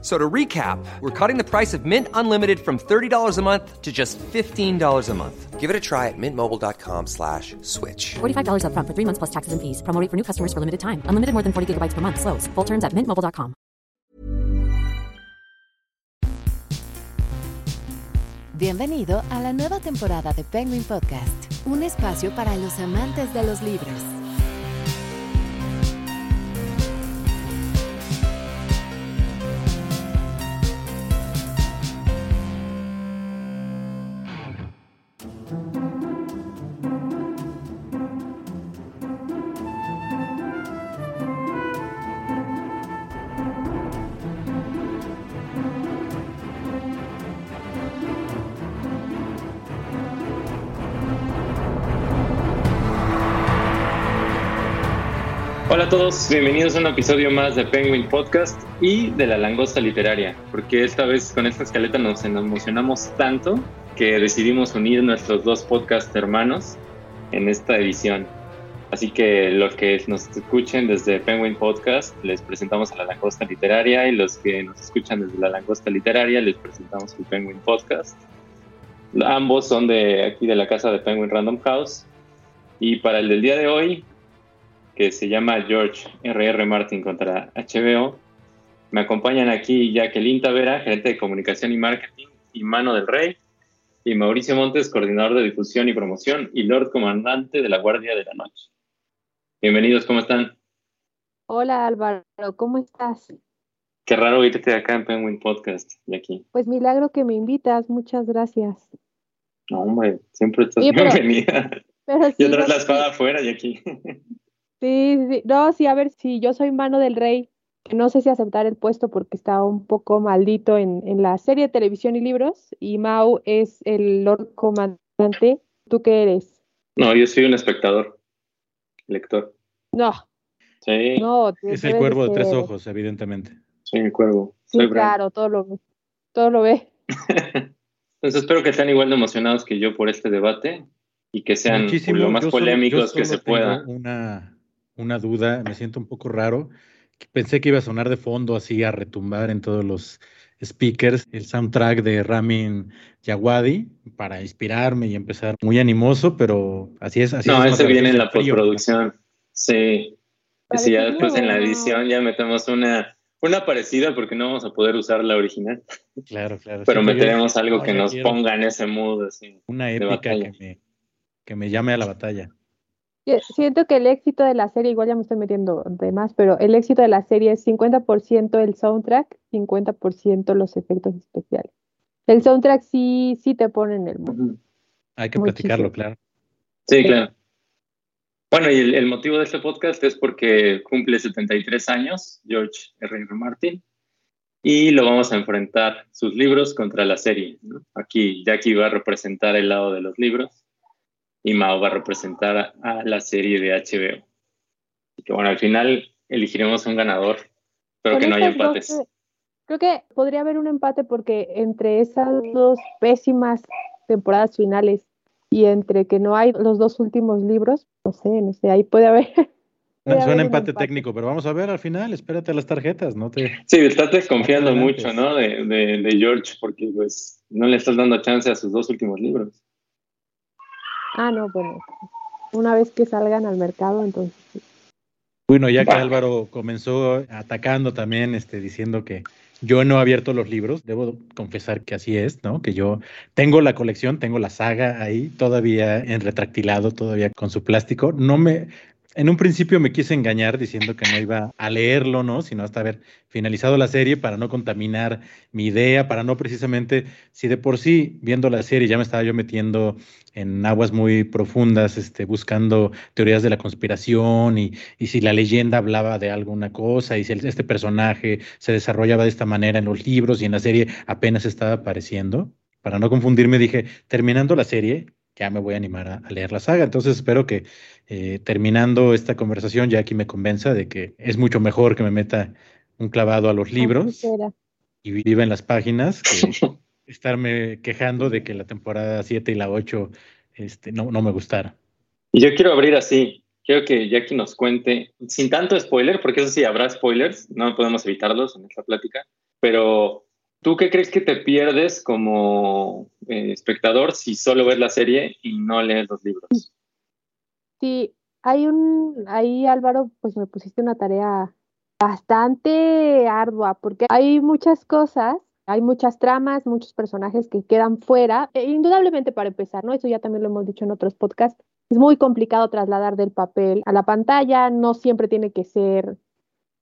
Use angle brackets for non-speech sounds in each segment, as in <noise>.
So to recap, we're cutting the price of Mint Unlimited from $30 a month to just $15 a month. Give it a try at mintmobile.com slash switch. $45 up front for three months plus taxes and fees. Promo rate for new customers for limited time. Unlimited more than 40 gigabytes per month. Slows. Full terms at mintmobile.com. Bienvenido a la nueva temporada de Penguin Podcast, un espacio para los amantes de los libros. A todos, bienvenidos a un episodio más de Penguin Podcast y de la langosta literaria, porque esta vez con esta escaleta nos emocionamos tanto que decidimos unir nuestros dos podcast hermanos en esta edición. Así que los que nos escuchen desde Penguin Podcast les presentamos a la langosta literaria y los que nos escuchan desde la langosta literaria les presentamos el Penguin Podcast. Ambos son de aquí de la casa de Penguin Random House y para el del día de hoy que se llama George R.R. Martin contra HBO. Me acompañan aquí Jacqueline Tavera, gerente de comunicación y marketing, y Mano del Rey, y Mauricio Montes, coordinador de difusión y promoción, y Lord Comandante de la Guardia de la Noche. Bienvenidos, ¿cómo están? Hola Álvaro, ¿cómo estás? Qué raro oírte acá en Penguin Podcast, de aquí. Pues milagro que me invitas, muchas gracias. No, hombre, siempre estás bienvenida. Pero Yo traes la espada afuera y aquí. Sí, sí, no, sí, a ver, si yo soy mano del rey, no sé si aceptar el puesto porque está un poco maldito en, en la serie de televisión y libros, y Mau es el Lord Comandante. ¿Tú qué eres? No, yo soy un espectador, lector. No. Sí. No, es el cuervo de tres ojos, evidentemente. Soy el cuervo. Sí, Soy claro, todo lo, todo lo ve. Entonces <laughs> espero que estén igual de emocionados que yo por este debate y que sean Muchísimo. lo más Yo solo- polémicos que se pueda. tengo Una, una duda, me siento un poco raro. Pensé que iba a sonar de fondo así a retumbar en todos los speakers el soundtrack de Ramin Djawadi para inspirarme y empezar muy animoso, pero así es. Así No, es ese viene en la frío. postproducción. Sí. Y si ya después en la edición ya metemos una, una parecida porque no vamos a poder usar la original, Claro, claro. pero Sí, yo- meteremos algo no, que nos quiero ponga en ese mood así. Una épica que me, que me llame a la batalla. Siento que el éxito de la serie, igual ya me estoy metiendo de más, pero el éxito de la serie es 50% el soundtrack, 50% los efectos especiales. El soundtrack sí, sí te pone en el. Ujú. Hay que Muchísimo. platicarlo, claro. Sí, claro. Bueno, y el, el motivo de este podcast es porque cumple 73 años George R. R. Martin y lo vamos a enfrentar sus libros contra la serie. ¿no? Aquí Jackie va a representar el lado de los libros y Mao va a representar a, la serie de HBO. Y que bueno, al final elegiremos un ganador, pero que no haya dos, empates. creo que podría haber un empate porque entre esas dos pésimas temporadas finales y entre que no hay los dos últimos libros, no sé, no sé, ahí puede haber. <laughs> puede haber un empate técnico, pero vamos a ver al final, espérate a las tarjetas, no te... Sí, estás desconfiando mucho, ¿no? De, de, de George, porque pues no le estás dando chance a sus dos últimos libros. Ah, no, bueno, una vez que salgan al mercado, entonces. sí. Bueno, ya que Va. Álvaro comenzó atacando también, este, diciendo que yo no he abierto los libros, debo confesar que así es, ¿no? Que yo tengo la colección, tengo la saga ahí, todavía en retractilado, todavía con su plástico. No me, en un principio me quise engañar diciendo que no iba a leerlo, ¿no? Sino hasta haber finalizado la serie para no contaminar mi idea, para no precisamente, si de por sí viendo la serie ya me estaba yo metiendo en aguas muy profundas, este, buscando teorías de la conspiración y, si la leyenda hablaba de alguna cosa y si este personaje se desarrollaba de esta manera en los libros y en la serie apenas estaba apareciendo. Para no confundirme, dije, terminando la serie, ya me voy a animar a, a leer la saga. Entonces espero que eh, terminando esta conversación, ya aquí me convenza de que es mucho mejor que me meta un clavado a los libros y vive en las páginas que <laughs> estarme quejando de que la temporada 7 y la 8 este, no, no me gustara. Y yo quiero abrir así. Quiero que Jackie nos cuente, sin tanto spoiler, porque eso sí habrá spoilers, no podemos evitarlos en esta plática, pero ¿tú qué crees que te pierdes como eh, espectador si solo ves la serie y no lees los libros? Sí, hay un, ahí Álvaro, pues me pusiste una tarea bastante ardua, porque hay muchas cosas, hay muchas tramas, muchos personajes que quedan fuera, e indudablemente para empezar, ¿no? Eso ya también lo hemos dicho en otros podcasts, es muy complicado trasladar del papel a la pantalla, no siempre tiene que ser,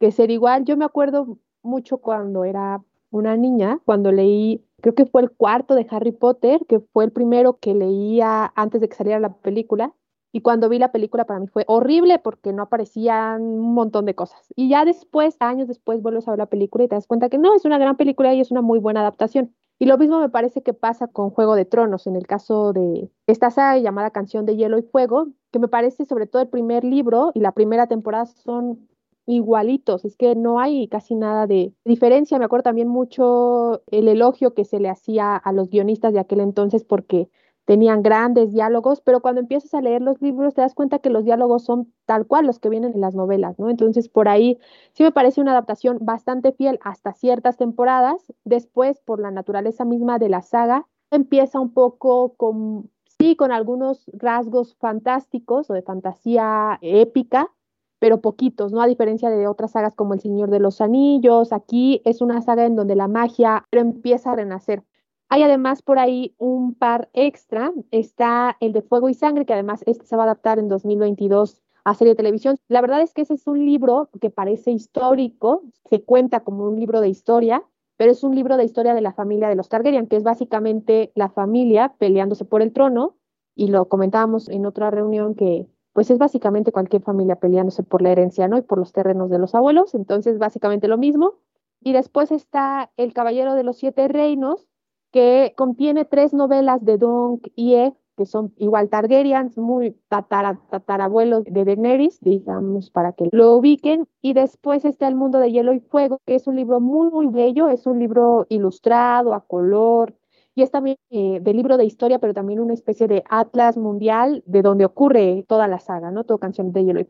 que ser igual. Yo me acuerdo mucho cuando era una niña, cuando leí, creo que fue el cuarto de Harry Potter, que fue el primero que leía antes de que saliera la película. Y cuando vi la película para mí fue horrible porque no aparecían un montón de cosas. Y ya después, años después, vuelves a ver la película y te das cuenta que no, es una gran película y es una muy buena adaptación. Y lo mismo me parece que pasa con Juego de Tronos, en el caso de esta saga llamada Canción de Hielo y Fuego, que me parece sobre todo el primer libro y la primera temporada son igualitos, es que no hay casi nada de diferencia. Me acuerdo también mucho el elogio que se le hacía a los guionistas de aquel entonces porque tenían grandes diálogos, pero cuando empiezas a leer los libros te das cuenta que los diálogos son tal cual los que vienen en las novelas, ¿no? Entonces por ahí sí me parece una adaptación bastante fiel hasta ciertas temporadas. Después, por la naturaleza misma de la saga, empieza un poco con, sí, con algunos rasgos fantásticos o de fantasía épica, pero poquitos, ¿no? A diferencia de otras sagas como El Señor de los Anillos, aquí es una saga en donde la magia empieza a renacer. Hay además por ahí un par extra, está el de Fuego y Sangre, que además este se va a adaptar en 2022 a serie de televisión. La verdad es que ese es un libro que parece histórico, se cuenta como un libro de historia, pero es un libro de historia de la familia de los Targaryen, que es básicamente la familia peleándose por el trono, y lo comentábamos en otra reunión que pues es básicamente cualquier familia peleándose por la herencia, ¿no? Y por los terrenos de los abuelos, entonces básicamente lo mismo. Y después está El Caballero de los Siete Reinos, que contiene tres novelas de Dong y E, que son igual Targaryens, muy tatara, tatarabuelos de Daenerys, digamos, para que lo ubiquen. Y después está El Mundo de Hielo y Fuego, que es un libro muy, muy bello, es un libro ilustrado, a color, y es también eh, de libro de historia, pero también una especie de atlas mundial de donde ocurre toda la saga, ¿no? Toda canción de Hielo y.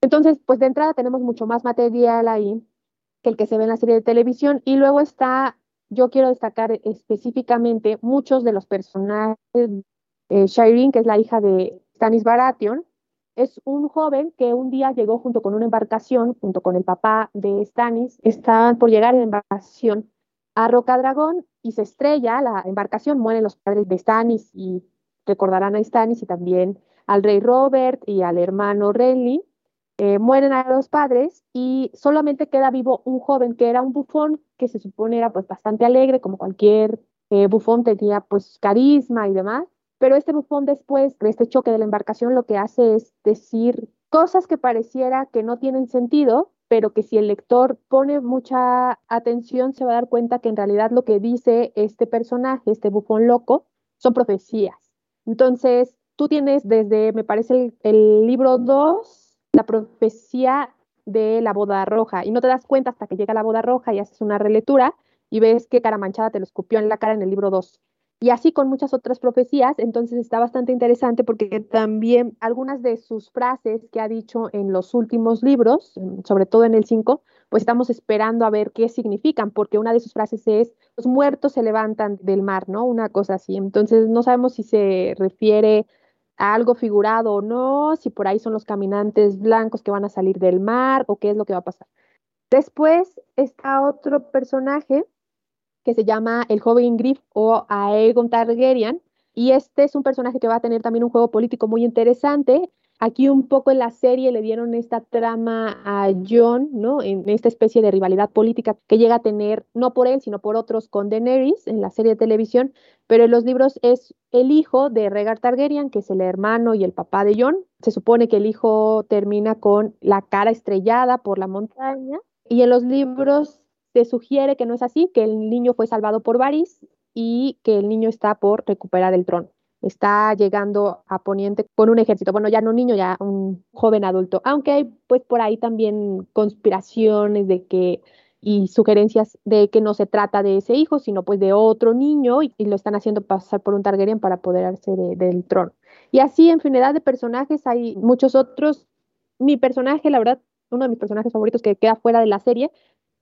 Entonces, pues de entrada tenemos mucho más material ahí que el que se ve en la serie de televisión. Y luego está, yo quiero destacar específicamente muchos de los personajes. Eh, Shireen, que es la hija de Stanis Baratheon, es un joven que un día llegó junto con una embarcación, junto con el papá de Stanis, estaban por llegar en embarcación a Rocadragón y se estrella la embarcación, mueren los padres de Stannis y recordarán a Stannis y también al rey Robert y al hermano Renly. Eh, mueren a los padres y solamente queda vivo un joven que era un bufón que se supone era pues bastante alegre como cualquier eh, bufón tenía pues carisma y demás pero este bufón después de este choque de la embarcación lo que hace es decir cosas que pareciera que no tienen sentido pero que si el lector pone mucha atención se va a dar cuenta que en realidad lo que dice este personaje, este bufón loco, son profecías. Entonces, tú tienes desde, me parece, el, libro 2, la profecía de la boda roja, y no te das cuenta hasta que llega la boda roja y haces una relectura y ves que Caramanchada te lo escupió en la cara en el libro 2. Y así con muchas otras profecías, entonces está bastante interesante porque también algunas de sus frases que ha dicho en los últimos libros, sobre todo en el 5, pues estamos esperando a ver qué significan, porque una de sus frases es, los muertos se levantan del mar, ¿no? Una cosa así. Entonces no sabemos si se refiere a algo figurado o no, si por ahí son los caminantes blancos que van a salir del mar o qué es lo que va a pasar. Después está otro personaje que se llama El joven Griff o Aegon Targaryen. Y este es un personaje que va a tener también un juego político muy interesante. Aquí un poco en la serie le dieron esta trama a Jon, ¿no? En esta especie de rivalidad política que llega a tener, no por él, sino por otros con Daenerys en la serie de televisión, pero en los libros es el hijo de Rhaegar Targaryen, que es el hermano y el papá de Jon. Se supone que el hijo termina con la cara estrellada por la montaña. Y en los libros se sugiere que no es así, que el niño fue salvado por Varys y que el niño está por recuperar el trono. está llegando a Poniente con un ejército, bueno, ya no un niño, ya un joven adulto, aunque hay pues por ahí también conspiraciones de que y sugerencias de que no se trata de ese hijo, sino pues de otro niño y, lo están haciendo pasar por un Targaryen para apoderarse del trono. Y así infinidad de personajes, hay muchos otros. Mi personaje, la verdad, uno de mis personajes favoritos que queda fuera de la serie,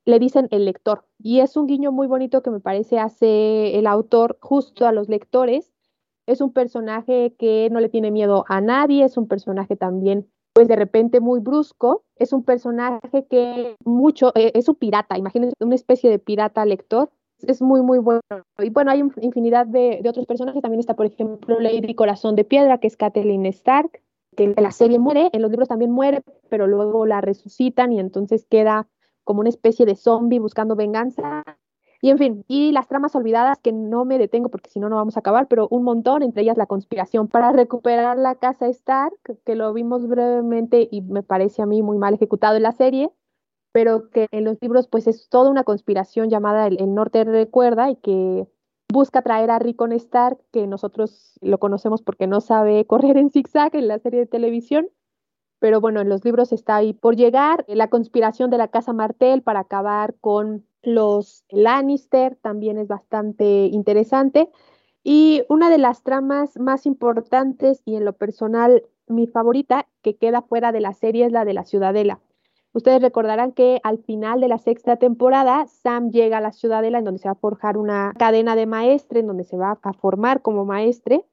le dicen el lector. Y es un guiño muy bonito que me parece hace el autor justo a los lectores. Es un personaje que no le tiene miedo a nadie, es un personaje también, pues de repente muy brusco, es un personaje que mucho, eh, es un pirata, imagínense una especie de pirata lector. Es muy, muy bueno. Y bueno, hay infinidad de, otros personajes. También está, por ejemplo, Lady Corazón de Piedra, que es Catelyn Stark, que en la serie muere, en los libros también muere, pero luego la resucitan y entonces queda como una especie de zombie buscando venganza. Y en fin, y las tramas olvidadas que no me detengo porque si no, no vamos a acabar, pero un montón, entre ellas la conspiración para recuperar la casa Stark, que lo vimos brevemente y me parece a mí muy mal ejecutado en la serie, pero que en los libros pues es toda una conspiración llamada El, Norte Recuerda y que busca traer a Rickon Stark, que nosotros lo conocemos porque no sabe <laughs> correr en zigzag en la serie de televisión, pero bueno, en los libros está ahí por llegar la conspiración de la Casa Martel para acabar con los Lannister, también es bastante interesante. Y una de las tramas más importantes y en lo personal mi favorita que queda fuera de la serie es la de la Ciudadela. Ustedes recordarán que al final de la sexta temporada, Sam llega a la Ciudadela en donde se va a forjar una cadena de maestre, en donde se va a formar como maestre.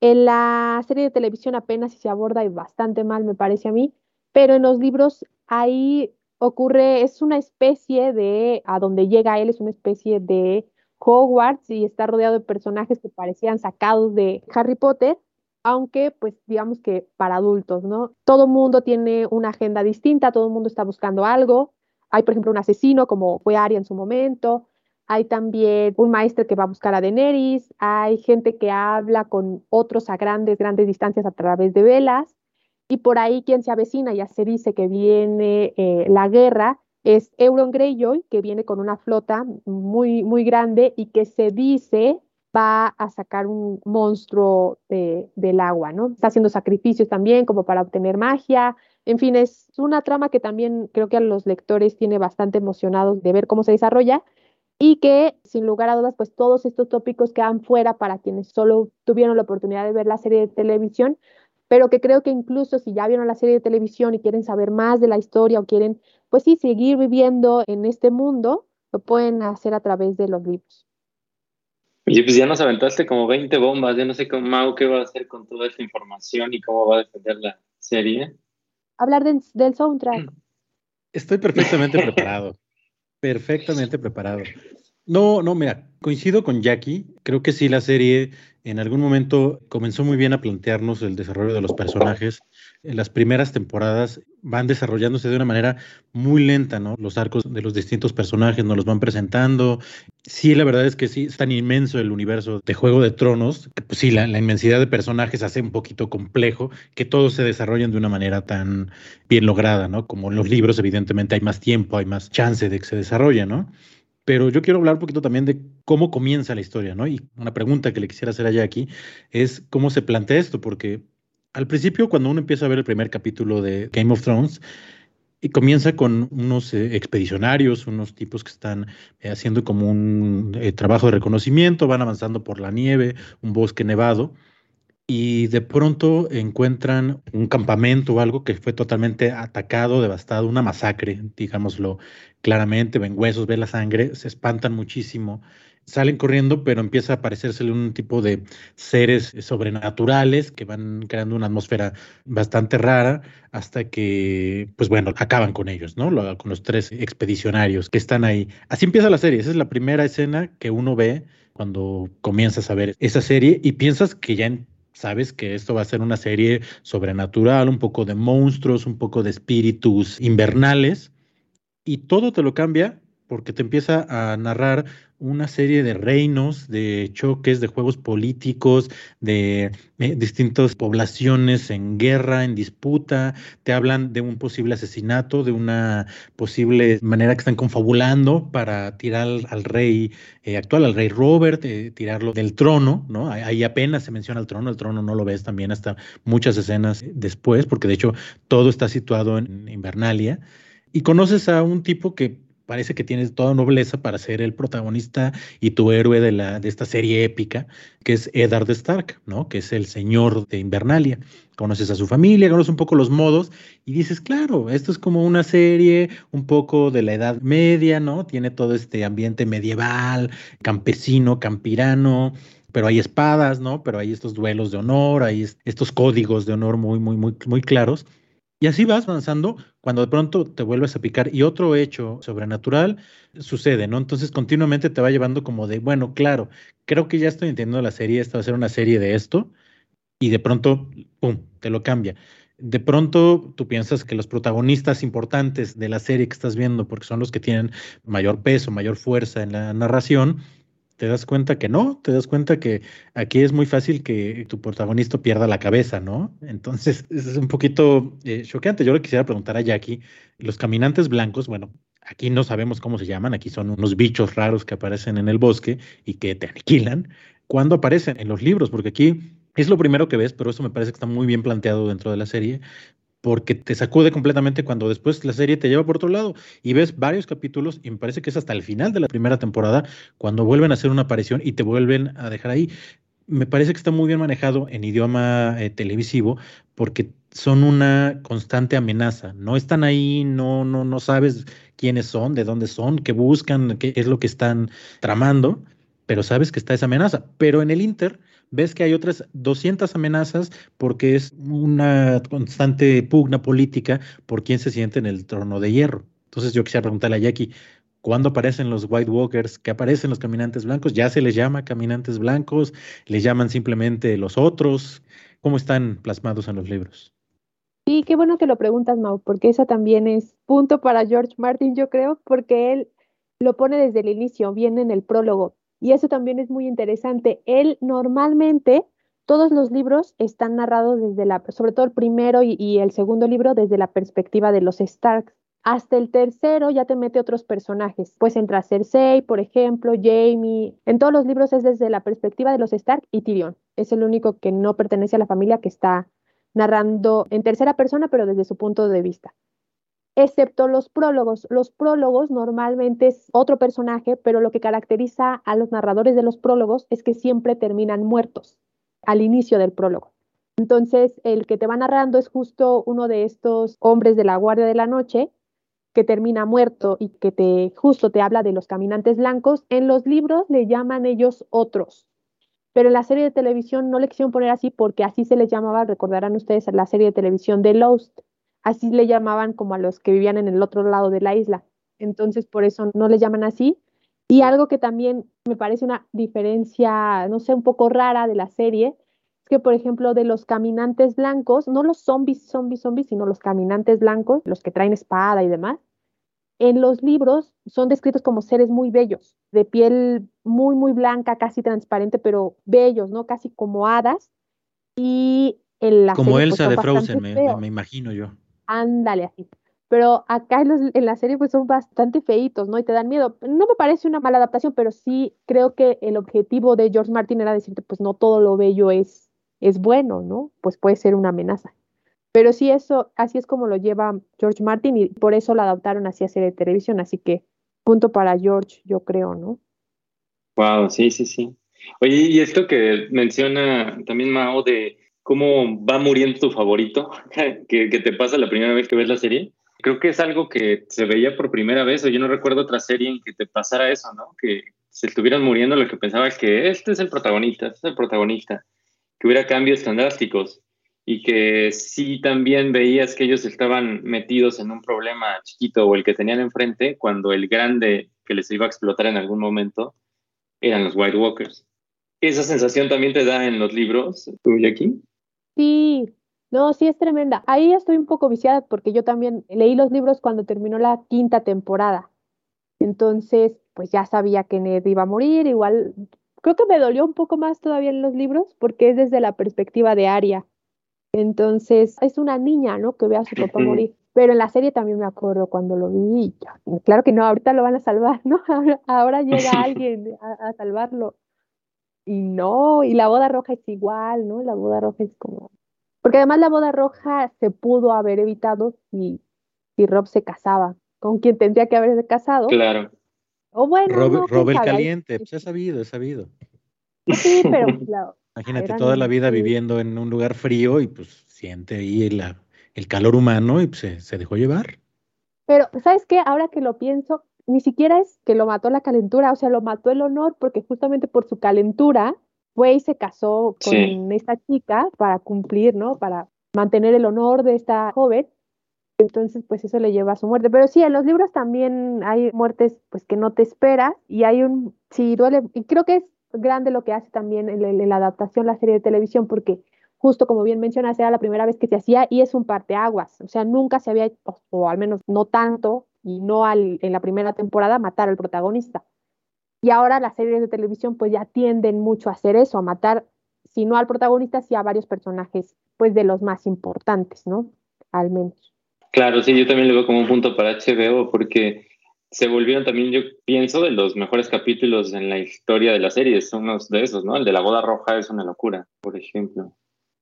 En la serie de televisión apenas se aborda y bastante mal, me parece a mí, pero en los libros ahí ocurre, es una especie de, a donde llega él, es una especie de Hogwarts y está rodeado de personajes que parecían sacados de Harry Potter, aunque pues digamos que para adultos, ¿no? Todo mundo tiene una agenda distinta, todo el mundo está buscando algo. Hay, por ejemplo, un asesino como fue Arya en su momento, hay también un maestro que va a buscar a Daenerys, hay gente que habla con otros a grandes, grandes distancias a través de velas, y por ahí quien se avecina, ya se dice que viene eh, la guerra, es Euron Greyjoy, que viene con una flota muy, muy grande y que se dice va a sacar un monstruo del agua, ¿no? Está haciendo sacrificios también como para obtener magia. En fin, es una trama que también creo que a los lectores tiene bastante emocionados de ver cómo se desarrolla y que sin lugar a dudas, pues todos estos tópicos quedan fuera para quienes solo tuvieron la oportunidad de ver la serie de televisión, pero que creo que incluso si ya vieron la serie de televisión y quieren saber más de la historia o quieren, pues sí, seguir viviendo en este mundo, lo pueden hacer a través de los libros. Oye, pues ya nos aventaste como 20 bombas, ya no sé cómo Mau qué va a hacer con toda esta información y cómo va a defender la serie. Hablar del soundtrack. Estoy perfectamente preparado, <laughs> perfectamente preparado. No, no, mira, coincido con Jackie. Creo que sí, la serie en algún momento comenzó muy bien a plantearnos el desarrollo de los personajes. En las primeras temporadas van desarrollándose de una manera muy lenta, ¿no? Los arcos de los distintos personajes nos los van presentando. Sí, la verdad es que sí, es tan inmenso el universo de Juego de Tronos, que pues sí, la, la inmensidad de personajes hace un poquito complejo que todos se desarrollen de una manera tan bien lograda, ¿no? Como en los libros, evidentemente hay más tiempo, hay más chance de que se desarrolle, ¿no? Pero yo quiero hablar un poquito también de cómo comienza la historia, ¿no? Y una pregunta que le quisiera hacer a Jackie es cómo se plantea esto, porque al principio cuando uno empieza a ver el primer capítulo de Game of Thrones, y comienza con unos eh, expedicionarios, unos tipos que están eh, haciendo como un eh, trabajo de reconocimiento, van avanzando por la nieve, un bosque nevado, y de pronto encuentran un campamento o algo que fue totalmente atacado, devastado, una masacre, digámoslo claramente, ven huesos, ven la sangre, se espantan muchísimo, salen corriendo, pero empieza a aparecérsele un tipo de seres sobrenaturales que van creando una atmósfera bastante rara hasta que, pues bueno, acaban con ellos, ¿no? Con los tres expedicionarios que están ahí. Así empieza la serie, esa es la primera escena que uno ve cuando comienzas a ver esa serie y piensas que ya sabes que esto va a ser una serie sobrenatural, un poco de monstruos, un poco de espíritus invernales, y todo te lo cambia porque te empieza a narrar una serie de reinos, de choques, de juegos políticos, de eh, distintas poblaciones en guerra, en disputa, te hablan de un posible asesinato, de una posible manera que están confabulando para tirar al, rey eh, actual, al rey Robert, eh, tirarlo del trono, ¿no? Ahí apenas se menciona el trono, el trono no lo ves también hasta muchas escenas después, porque de hecho todo está situado en Invernalia. Y conoces a un tipo que parece que tienes toda nobleza para ser el protagonista y tu héroe de, la, de esta serie épica, que es Eddard Stark, ¿no? Que es el señor de Invernalia. Conoces a su familia, conoces un poco los modos y dices, claro, esto es como una serie un poco de la Edad Media, ¿no? Tiene todo este ambiente medieval, campesino, campirano, pero hay espadas, ¿no? Pero hay estos duelos de honor, hay estos códigos de honor muy, muy, muy, muy claros. Y así vas avanzando cuando de pronto te vuelves a picar y otro hecho sobrenatural sucede, ¿no? Entonces continuamente te va llevando como de, bueno, claro, creo que ya estoy entendiendo la serie, esta va a ser una serie de esto y de pronto, ¡pum!, te lo cambia. De pronto tú piensas que los protagonistas importantes de la serie que estás viendo, porque son los que tienen mayor peso, mayor fuerza en la narración, te das cuenta que no, te das cuenta que aquí es muy fácil que tu protagonista pierda la cabeza, ¿no? Entonces <laughs> es un poquito eh, choqueante. Yo le quisiera preguntar a Jackie, los caminantes blancos, bueno, aquí no sabemos cómo se llaman, aquí son unos bichos raros que aparecen en el bosque y que te aniquilan. ¿Cuándo aparecen? En los libros, porque aquí es lo primero que ves, pero eso me parece que está muy bien planteado dentro de la serie porque te sacude completamente cuando después la serie te lleva por otro lado y ves varios capítulos y me parece que es hasta el final de la primera temporada cuando vuelven a hacer una aparición y te vuelven a dejar ahí. Me parece que está muy bien manejado en idioma eh, televisivo porque son una constante amenaza. No están ahí, no, no, no sabes quiénes son, de dónde son, qué buscan, qué es lo que están tramando, pero sabes que está esa amenaza. Pero en el Inter ves que hay otras 200 amenazas porque es una constante pugna política por quién se siente en el trono de hierro. Entonces yo quisiera preguntarle a Jackie, ¿cuándo aparecen los White Walkers? ¿Qué aparecen los caminantes blancos? ¿Ya se les llama caminantes blancos? ¿Les llaman simplemente los otros? ¿Cómo están plasmados en los libros? Sí, qué bueno que lo preguntas, Mau, porque eso también es punto para George Martin, yo creo, porque él lo pone desde el inicio, viene en el prólogo. Y eso también es muy interesante. Él normalmente, todos los libros están narrados desde la, sobre todo el primero y, el segundo libro, desde la perspectiva de los Starks. Hasta el tercero ya te mete otros personajes. Pues entra Cersei, por ejemplo, Jamie. En todos los libros es desde la perspectiva de los Stark y Tyrion. Es el único que no pertenece a la familia que está narrando en tercera persona, pero desde su punto de vista excepto los prólogos. Los prólogos normalmente es otro personaje, pero lo que caracteriza a los narradores de los prólogos es que siempre terminan muertos al inicio del prólogo. Entonces, el que te va narrando es justo uno de estos hombres de la Guardia de la Noche que termina muerto y que te justo te habla de los caminantes blancos. En los libros le llaman ellos otros, pero en la serie de televisión no le quisieron poner así porque así se les llamaba, recordarán ustedes, la serie de televisión de Lost así le llamaban como a los que vivían en el otro lado de la isla. Entonces, por eso no le llaman así. Y algo que también me parece una diferencia, no sé, un poco rara de la serie, es que, por ejemplo, de los caminantes blancos, no los zombies, zombies, zombies, sino los caminantes blancos, los que traen espada y demás, en los libros son descritos como seres muy bellos, de piel muy, muy blanca, casi transparente, pero bellos, ¿no? Casi como hadas. Y en la Como pues, Elsa de Frozen, me imagino yo ándale así. Pero acá en, la serie pues son bastante feitos, ¿no? Y te dan miedo. No me parece una mala adaptación, pero sí creo que el objetivo de George Martin era decirte, pues no todo lo bello es, es bueno, ¿no? Pues puede ser una amenaza. Pero sí, eso, así es como lo lleva George Martin y por eso la adaptaron así a serie de televisión. Así que punto para George, yo creo, ¿no? Wow, sí, sí, sí. Oye, y esto que menciona también Mao de cómo va muriendo tu favorito, <laughs> que, te pasa la primera vez que ves la serie. Creo que es algo que se veía por primera vez, o yo no recuerdo otra serie en que te pasara eso, ¿no? Que se estuvieran muriendo lo que pensaba que este es el protagonista, este es el protagonista, que hubiera cambios tan drásticos y que sí también veías que ellos estaban metidos en un problema chiquito o el que tenían enfrente cuando el grande que les iba a explotar en algún momento eran los White Walkers. ¿Esa sensación también te da en los libros, tú, aquí? Sí, no, sí es tremenda. Ahí estoy un poco viciada porque yo también leí los libros cuando terminó la quinta temporada. Entonces, pues ya sabía que Ned iba a morir, igual creo que me dolió un poco más todavía en los libros porque es desde la perspectiva de Aria. Entonces, es una niña, ¿no? Que ve a su papá morir. Pero en la serie también me acuerdo cuando lo vi, claro que no, ahorita lo van a salvar, ¿no? <laughs> Ahora, llega alguien a, salvarlo. Y no, y la boda roja es igual, ¿no? La boda roja es como... Porque además la boda roja se pudo haber evitado si, si Rob se casaba, con quien tendría que haberse casado. Claro. O bueno, Rob, el caliente, pues es sabido, es sabido. Sí, pero Imagínate toda la vida viviendo en un lugar frío y pues siente ahí el, el calor humano y pues, se, dejó llevar. Pero, ¿sabes qué? Ahora que lo pienso, ni siquiera es que lo mató la calentura, o sea, lo mató el honor porque justamente por su calentura fue y se casó con esta chica para cumplir, ¿no? Para mantener el honor de esta joven. Entonces, pues eso le lleva a su muerte. Pero sí, en los libros también hay muertes pues que no te esperas y hay un, sí, duele, y creo que es grande lo que hace también en, la adaptación la serie de televisión, porque justo como bien mencionas, era la primera vez que se hacía y es un parteaguas, o sea, nunca se había, o, o al menos no tanto, y no al, en la primera temporada, matar al protagonista. Y ahora las series de televisión pues ya tienden mucho a hacer eso, a matar, si no al protagonista, sí a varios personajes, pues de los más importantes, ¿no? Al menos. Claro, sí, yo también lo veo como un punto para HBO, porque se volvieron también, yo pienso, de los mejores capítulos en la historia de la serie. Son unos de esos, ¿no? El de la boda roja es una locura, por ejemplo.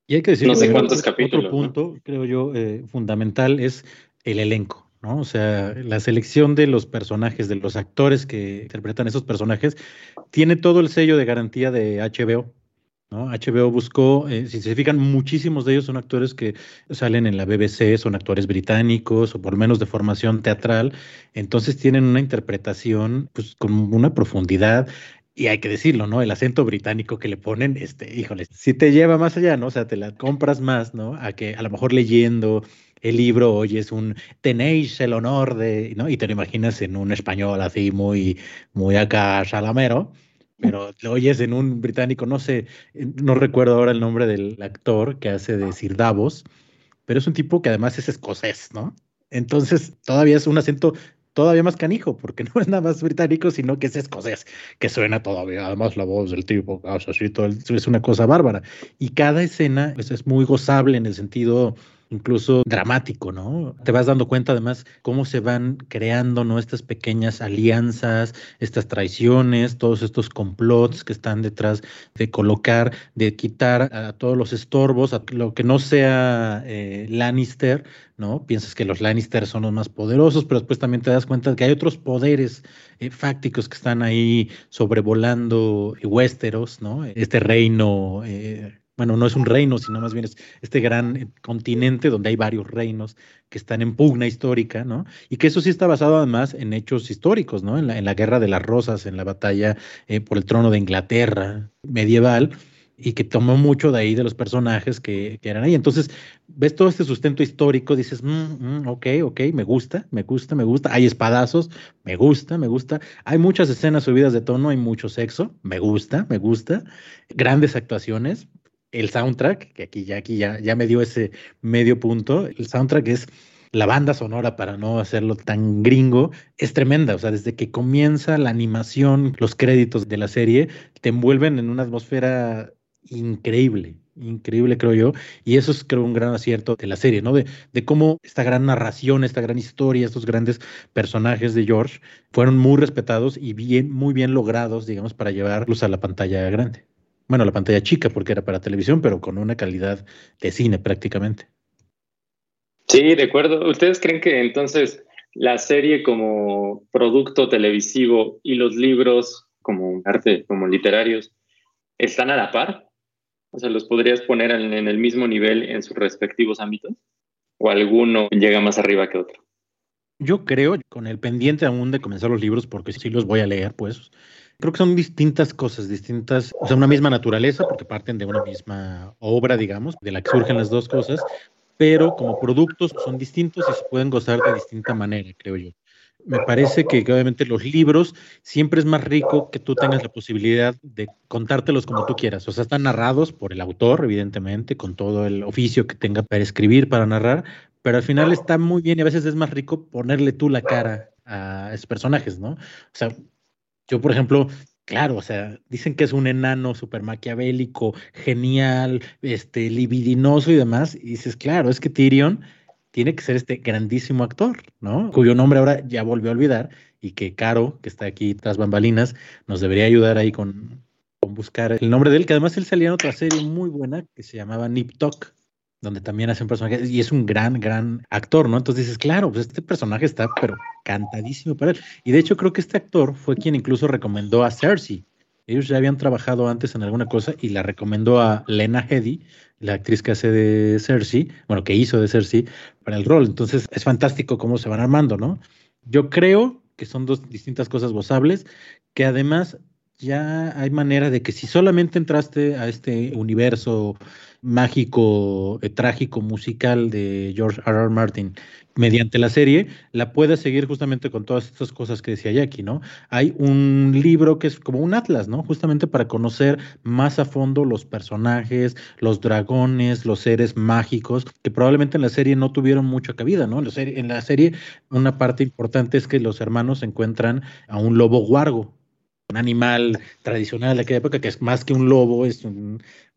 Y hay que decir no sé cuántos otro, capítulos. Otro punto, creo yo, eh, fundamental es el elenco, O sea, la selección de los personajes, de los actores que interpretan esos personajes, tiene todo el sello de garantía de HBO. HBO buscó, eh, si se fijan, muchísimos de ellos son actores que salen en la BBC, son actores británicos o por menos de formación teatral, entonces tienen una interpretación pues, con una profundidad. Y hay que decirlo, ¿no? El acento británico que le ponen, este, híjole, si te lleva más allá, ¿no? O sea, te la compras más, ¿no? A que a lo mejor leyendo el libro oyes un tenéis el honor de, ¿no? Y te lo imaginas en un español así muy, muy acá salamero pero <laughs> lo oyes en un británico, no sé, no recuerdo ahora el nombre del actor que hace de Sir Davos, pero es un tipo que además es escocés, ¿no? Entonces todavía es un acento todavía más canijo, porque <laughs> no es nada más británico, sino que es escocés, que suena todavía, además la voz del tipo, así, todo, es una cosa bárbara. Y cada escena pues, es muy gozable en el sentido incluso dramático, ¿no? Te vas dando cuenta además cómo se van creando, ¿no? Estas pequeñas alianzas, estas traiciones, todos estos complots que están detrás de colocar, de quitar a todos los estorbos, a lo que no sea eh, Lannister, ¿no? Piensas que los Lannister son los más poderosos, pero después también te das cuenta de que hay otros poderes eh, fácticos que están ahí sobrevolando Westeros, ¿no? Este reino eh, bueno, no es un reino, sino más bien es este gran eh, continente donde hay varios reinos que están en pugna histórica, ¿no? Y que eso sí está basado además en hechos históricos, ¿no? En la, en la Guerra de las Rosas, en la batalla eh, por el trono de Inglaterra medieval, y que tomó mucho de ahí de los personajes que, eran ahí. Entonces, ves todo este sustento histórico, dices, mm, mm, ok, ok, me gusta, me gusta, me gusta. Hay espadazos, me gusta, me gusta. Hay muchas escenas subidas de tono, hay mucho sexo, me gusta, me gusta. Grandes actuaciones, el soundtrack, que aquí ya, aquí ya, ya me dio ese medio punto, el soundtrack es la banda sonora, para no hacerlo tan gringo, es tremenda. O sea, desde que comienza la animación, los créditos de la serie, te envuelven en una atmósfera increíble, increíble creo yo, y eso es creo un gran acierto de la serie, ¿no? De, de cómo esta gran narración, esta gran historia, estos grandes personajes de George fueron muy respetados y bien, muy bien logrados, digamos, para llevarlos a la pantalla grande bueno, la pantalla chica porque era para televisión, pero con una calidad de cine prácticamente. Sí, de acuerdo. ¿Ustedes creen que entonces la serie como producto televisivo y los libros como arte, como literarios, están a la par? O sea, ¿los podrías poner en, en el mismo nivel en sus respectivos ámbitos? ¿O alguno llega más arriba que otro? Yo creo, con el pendiente aún de comenzar los libros, porque sí los voy a leer, pues, Creo que son distintas cosas, distintas, o sea, una misma naturaleza, porque parten de una misma obra, digamos, de la que surgen las dos cosas, pero como productos son distintos y se pueden gozar de distinta manera, creo yo. Me parece que, obviamente los libros siempre es más rico que tú tengas la posibilidad de contártelos como tú quieras. O sea, están narrados por el autor, evidentemente, con todo el oficio que tenga para escribir, para narrar, pero al final está muy bien y a veces es más rico ponerle tú la cara a esos personajes, ¿no? O sea, yo, por ejemplo, claro, o sea, dicen que es un enano súper maquiavélico, genial, este, libidinoso y demás, y dices, claro, es que Tyrion tiene que ser este grandísimo actor, ¿no? Cuyo nombre ahora ya volvió a olvidar y que Caro, que está aquí tras bambalinas, nos debería ayudar ahí con, con buscar el nombre de él, que además él salía en otra serie muy buena que se llamaba Nip Tuck, donde también hace un personaje y es un gran, gran actor, ¿no? Entonces dices, claro, pues este personaje está, pero cantadísimo para él. Y de hecho creo que este actor fue quien incluso recomendó a Cersei. Ellos ya habían trabajado antes en alguna cosa y la recomendó a Lena Headey, la actriz que hace de Cersei, bueno, que hizo de Cersei para el rol. Entonces es fantástico cómo se van armando, ¿no? Yo creo que son dos distintas cosas gozables, que además ya hay manera de que si solamente entraste a este universo mágico, eh, trágico, musical de George R. R. Martin mediante la serie, la puedes seguir justamente con todas estas cosas que decía Jackie, ¿no? Hay un libro que es como un atlas, ¿no? Justamente para conocer más a fondo los personajes, los dragones, los seres mágicos, que probablemente en la serie no tuvieron mucha cabida, ¿no? En la serie, una parte importante es que los hermanos encuentran a un lobo guargo, un animal tradicional de aquella época que es más que un lobo, es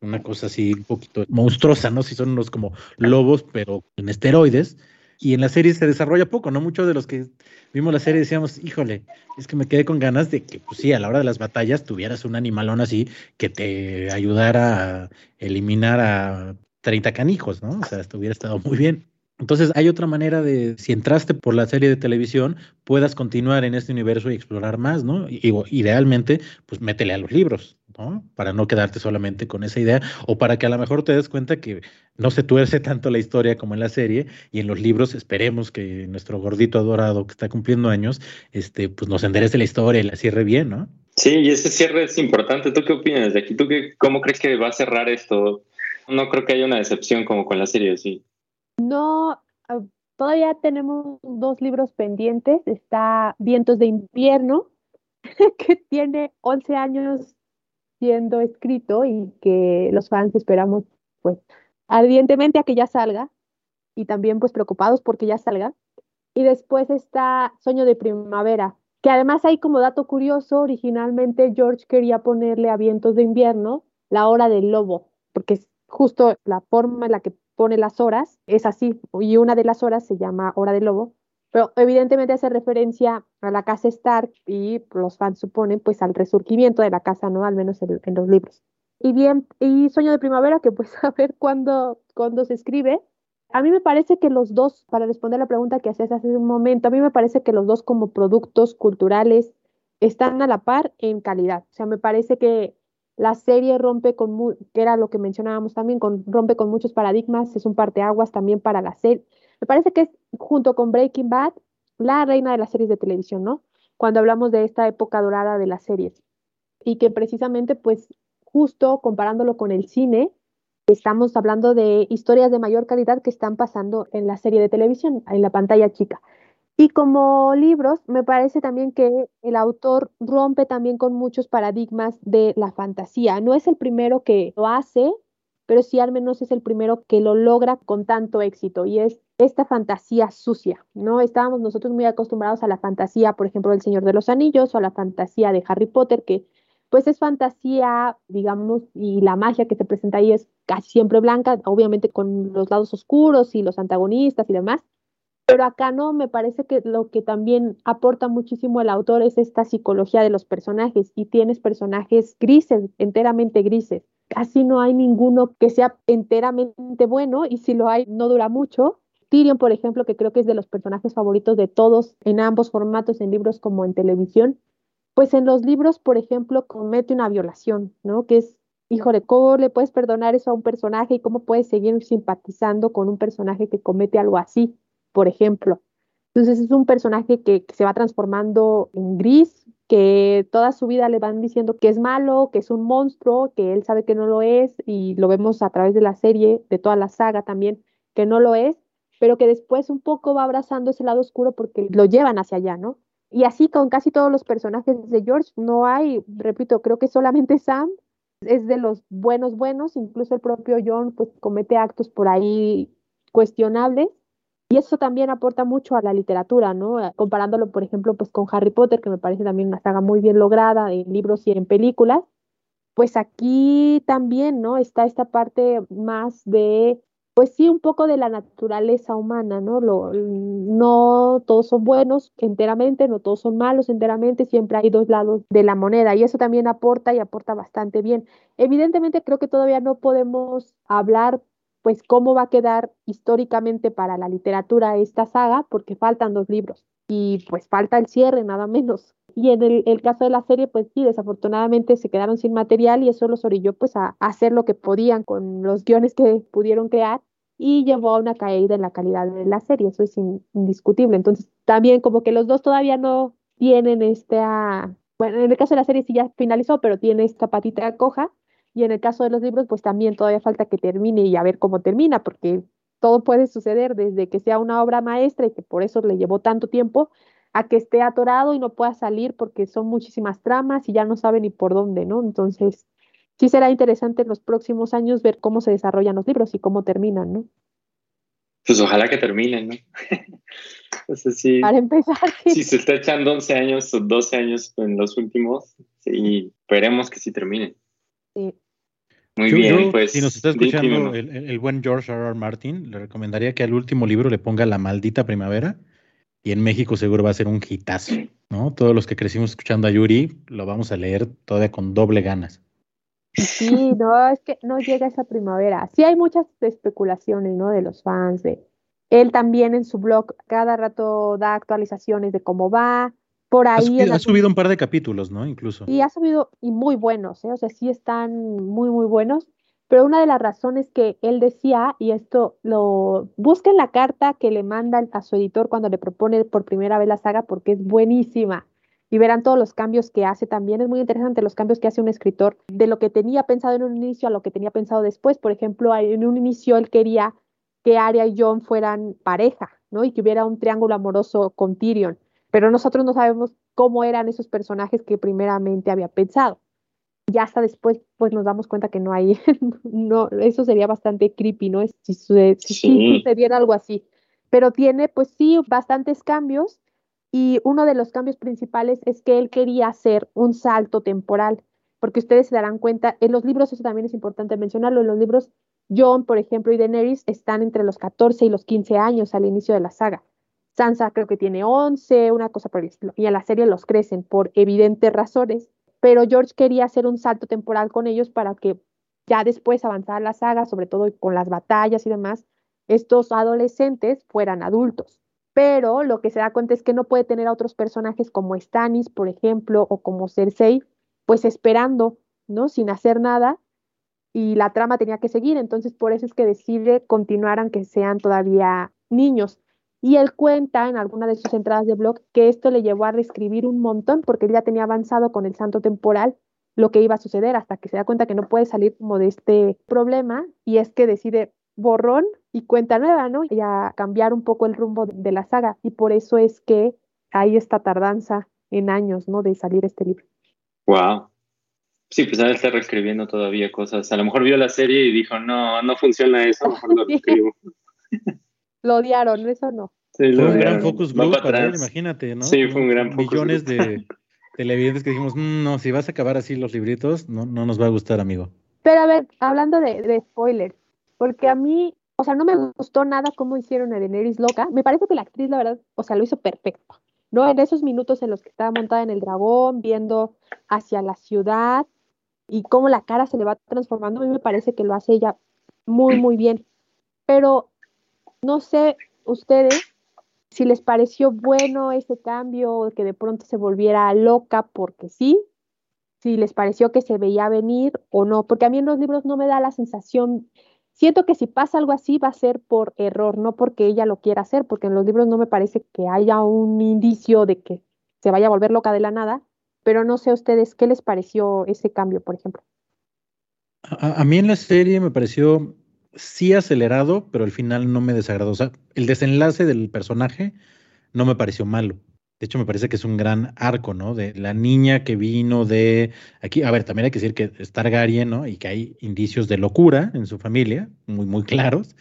una cosa así un poquito monstruosa, ¿no? Si son unos como lobos, pero en esteroides. Y en la serie se desarrolla poco, ¿no? Muchos de los que vimos la serie decíamos, híjole, es que me quedé con ganas de que, pues sí, a la hora de las batallas tuvieras un animalón así que te ayudara a eliminar a 30 canijos, ¿no? O sea, esto hubiera estado muy bien. Entonces hay otra manera de, si entraste por la serie de televisión, puedas continuar en este universo y explorar más, ¿no? Y, idealmente, pues métele a los libros, ¿no? Para no quedarte solamente con esa idea o para que a lo mejor te des cuenta que no se tuerce <laughs> tanto la historia como en la serie y en los libros esperemos que nuestro gordito adorado que está cumpliendo años, este, pues nos enderece la historia y la cierre bien, ¿no? Sí, y ese cierre es importante. ¿Tú qué opinas de aquí? ¿Tú qué, cómo crees que va a cerrar esto? No creo que haya una decepción como con la serie, sí. No, ah, todavía tenemos dos libros pendientes. Está Vientos de invierno, <laughs> que tiene 11 años siendo escrito y que los fans esperamos pues ardientemente a que ya salga y también pues preocupados porque ya salga. Y después está Sueño de Primavera, que además hay como dato curioso, originalmente George quería ponerle a Vientos de invierno la hora del lobo, porque es justo la forma en la que pone las horas, es así, y una de las horas se llama Hora del Lobo, pero evidentemente hace referencia a la casa Stark y los fans suponen pues al resurgimiento de la casa, ¿no? Al menos en, los libros. Y bien, y Sueño de Primavera, que pues <laughs> a ver cuándo, cuándo se escribe. A mí me parece que los dos, para responder la pregunta que hacías hace un momento, a mí me parece que los dos como productos culturales están a la par en calidad. O sea, me parece que la serie rompe con, que era lo que mencionábamos también, rompe con muchos paradigmas, es un parteaguas también para la serie. Me parece que es, junto con Breaking Bad, la reina de las series de televisión, ¿no? Cuando hablamos de esta época dorada de las series. Y que precisamente, pues, justo comparándolo con el cine, estamos hablando de historias de mayor calidad que están pasando en la serie de televisión, en la pantalla chica. Y como libros, me parece también que el autor rompe también con muchos paradigmas de la fantasía. No es el primero que lo hace, pero sí al menos es el primero que lo logra con tanto éxito y es esta fantasía sucia, ¿no? Estábamos nosotros muy acostumbrados a la fantasía, por ejemplo, del Señor de los Anillos o a la fantasía de Harry Potter, que pues es fantasía, digamos, y la magia que se presenta ahí es casi siempre blanca, obviamente con los lados oscuros y los antagonistas y demás, pero acá no, me parece que lo que también aporta muchísimo el autor es esta psicología de los personajes y tienes personajes grises, enteramente grises. Casi no hay ninguno que sea enteramente bueno y si lo hay no dura mucho. Tyrion, por ejemplo, que creo que es de los personajes favoritos de todos en ambos formatos, en libros como en televisión, pues en los libros, por ejemplo, comete una violación, ¿no? Que es, híjole, ¿cómo le puedes perdonar eso a un personaje y cómo puedes seguir simpatizando con un personaje que comete algo así? Por ejemplo. Entonces es un personaje que, se va transformando en gris, que toda su vida le van diciendo que es malo, que es un monstruo, que él sabe que no lo es, y lo vemos a través de la serie, de toda la saga también, que no lo es, pero que después un poco va abrazando ese lado oscuro porque lo llevan hacia allá, ¿no? Y así con casi todos los personajes de George, no hay, repito, creo que solamente Sam es de los buenos buenos, incluso el propio John pues comete actos por ahí cuestionables, Y eso también aporta mucho a la literatura, ¿no? Comparándolo, por ejemplo, pues con Harry Potter, que me parece también una saga muy bien lograda en libros y en películas, pues aquí también, ¿no? Está esta parte más de pues sí, un poco de la naturaleza humana, ¿no? Lo, no todos son buenos enteramente, no todos son malos enteramente, siempre hay dos lados de la moneda y eso también aporta y aporta bastante bien. Evidentemente creo que todavía no podemos hablar pues cómo va a quedar históricamente para la literatura esta saga porque faltan dos libros y pues falta el cierre nada menos. Y en el, caso de la serie, pues sí, desafortunadamente se quedaron sin material y eso los orilló pues a hacer lo que podían con los guiones que pudieron crear y llevó a una caída en la calidad de la serie, eso es indiscutible. Entonces, también como que los dos todavía no tienen esta, bueno, en el caso de la serie sí ya finalizó, pero tiene esta patita coja, y en el caso de los libros, pues también todavía falta que termine y a ver cómo termina, porque todo puede suceder desde que sea una obra maestra y que por eso le llevó tanto tiempo, a que esté atorado y no pueda salir porque son muchísimas tramas y ya no sabe ni por dónde, ¿no? Entonces, sí será interesante en los próximos años ver cómo se desarrollan los libros y cómo terminan, ¿no? Pues ojalá que terminen, ¿no? <laughs> sí, Para empezar, <laughs> sí. Si se está echando 11 años o 12 años en los últimos, sí, esperemos que sí terminen. Sí. Muy bien, pues. Si nos está escuchando el, buen George R. R. Martin, le recomendaría que al último libro le ponga La maldita primavera y en México seguro va a ser un hitazo, ¿no? Todos los que crecimos escuchando a Yuri lo vamos a leer todavía con doble ganas. Sí, no, es que no llega esa primavera. Sí hay muchas especulaciones, ¿no? De los fans, de él también en su blog cada rato da actualizaciones de cómo va. Por ahí. Ha subido, un par de capítulos, ¿no? Incluso. Y ha subido, y muy buenos, ¿eh? O sea, sí están muy, muy buenos. Pero una de las razones que él decía, y esto lo busquen la carta que le manda a su editor cuando le propone por primera vez la saga, porque es buenísima y verán todos los cambios que hace también. Es muy interesante los cambios que hace un escritor de lo que tenía pensado en un inicio a lo que tenía pensado después. Por ejemplo, en un inicio él quería que Arya y John fueran pareja, ¿no? Y que hubiera un triángulo amoroso con Tyrion. Pero nosotros no sabemos cómo eran esos personajes que primeramente había pensado. Ya hasta después, pues nos damos cuenta que no hay, <laughs> no, eso sería bastante creepy, ¿no? Si, si, si sucediera algo así. Pero tiene, pues sí, bastantes cambios y uno de los cambios principales es que él quería hacer un salto temporal, porque ustedes se darán cuenta, en los libros, eso también es importante mencionarlo, en los libros, John, por ejemplo, y Daenerys están entre los 14 y los 15 años al inicio de la saga. Sansa creo que tiene 11, una cosa por el y en la serie los crecen por evidentes razones, pero George quería hacer un salto temporal con ellos para que ya después avanzara la saga, sobre todo con las batallas y demás, estos adolescentes fueran adultos pero lo que se da cuenta es que no puede tener a otros personajes como Stannis, por ejemplo, o como Cersei, pues esperando, ¿no? Sin hacer nada, y la trama tenía que seguir, entonces por eso es que decide continuar aunque sean todavía niños. Y él cuenta en alguna de sus entradas de blog que esto le llevó a reescribir un montón porque él ya tenía avanzado con el santo temporal lo que iba a suceder hasta que se da cuenta que no puede salir como de este problema y es que decide borrón y cuenta nueva, ¿no? Y a cambiar un poco el rumbo de, la saga. Y por eso es que hay esta tardanza en años, ¿no? De salir este libro. Wow. Sí, pues ahora está reescribiendo todavía cosas. A lo mejor vio la serie y dijo, no, no funciona eso, mejor lo <laughs> reescribo. Lo odiaron, eso no. Sí, fue un gran focus group para él, imagínate, ¿no? Sí, fue un gran focus Millones de <laughs> televidentes que dijimos, mm, no, si vas a acabar así los libritos, no, no nos va a gustar, amigo. Pero a ver, hablando de, de spoilers, porque a mí o sea, no me gustó nada cómo hicieron a Daenerys loca. Me parece que la actriz, la verdad, o sea, lo hizo perfecto. ¿No? En esos minutos en los que estaba montada en el dragón, viendo hacia la ciudad y cómo la cara se le va transformando, a mí me parece que lo hace ella muy, muy bien. Pero no sé ustedes si les pareció bueno ese cambio, que de pronto se volviera loca porque sí, si les pareció que se veía venir o no, porque a mí en los libros no me da la sensación Siento que si pasa algo así va a ser por error, no porque ella lo quiera hacer, porque en los libros no me parece que haya un indicio de que se vaya a volver loca de la nada, pero no sé a ustedes qué les pareció ese cambio, por ejemplo. A, mí en la serie me pareció sí acelerado, pero al final no me desagradó. O sea, el desenlace del personaje no me pareció malo. De hecho, me parece que es un gran arco, ¿no? De la niña que vino de aquí. A ver, también hay que decir que es Targaryen, ¿no? Y que hay indicios de locura en su familia, muy, muy claros.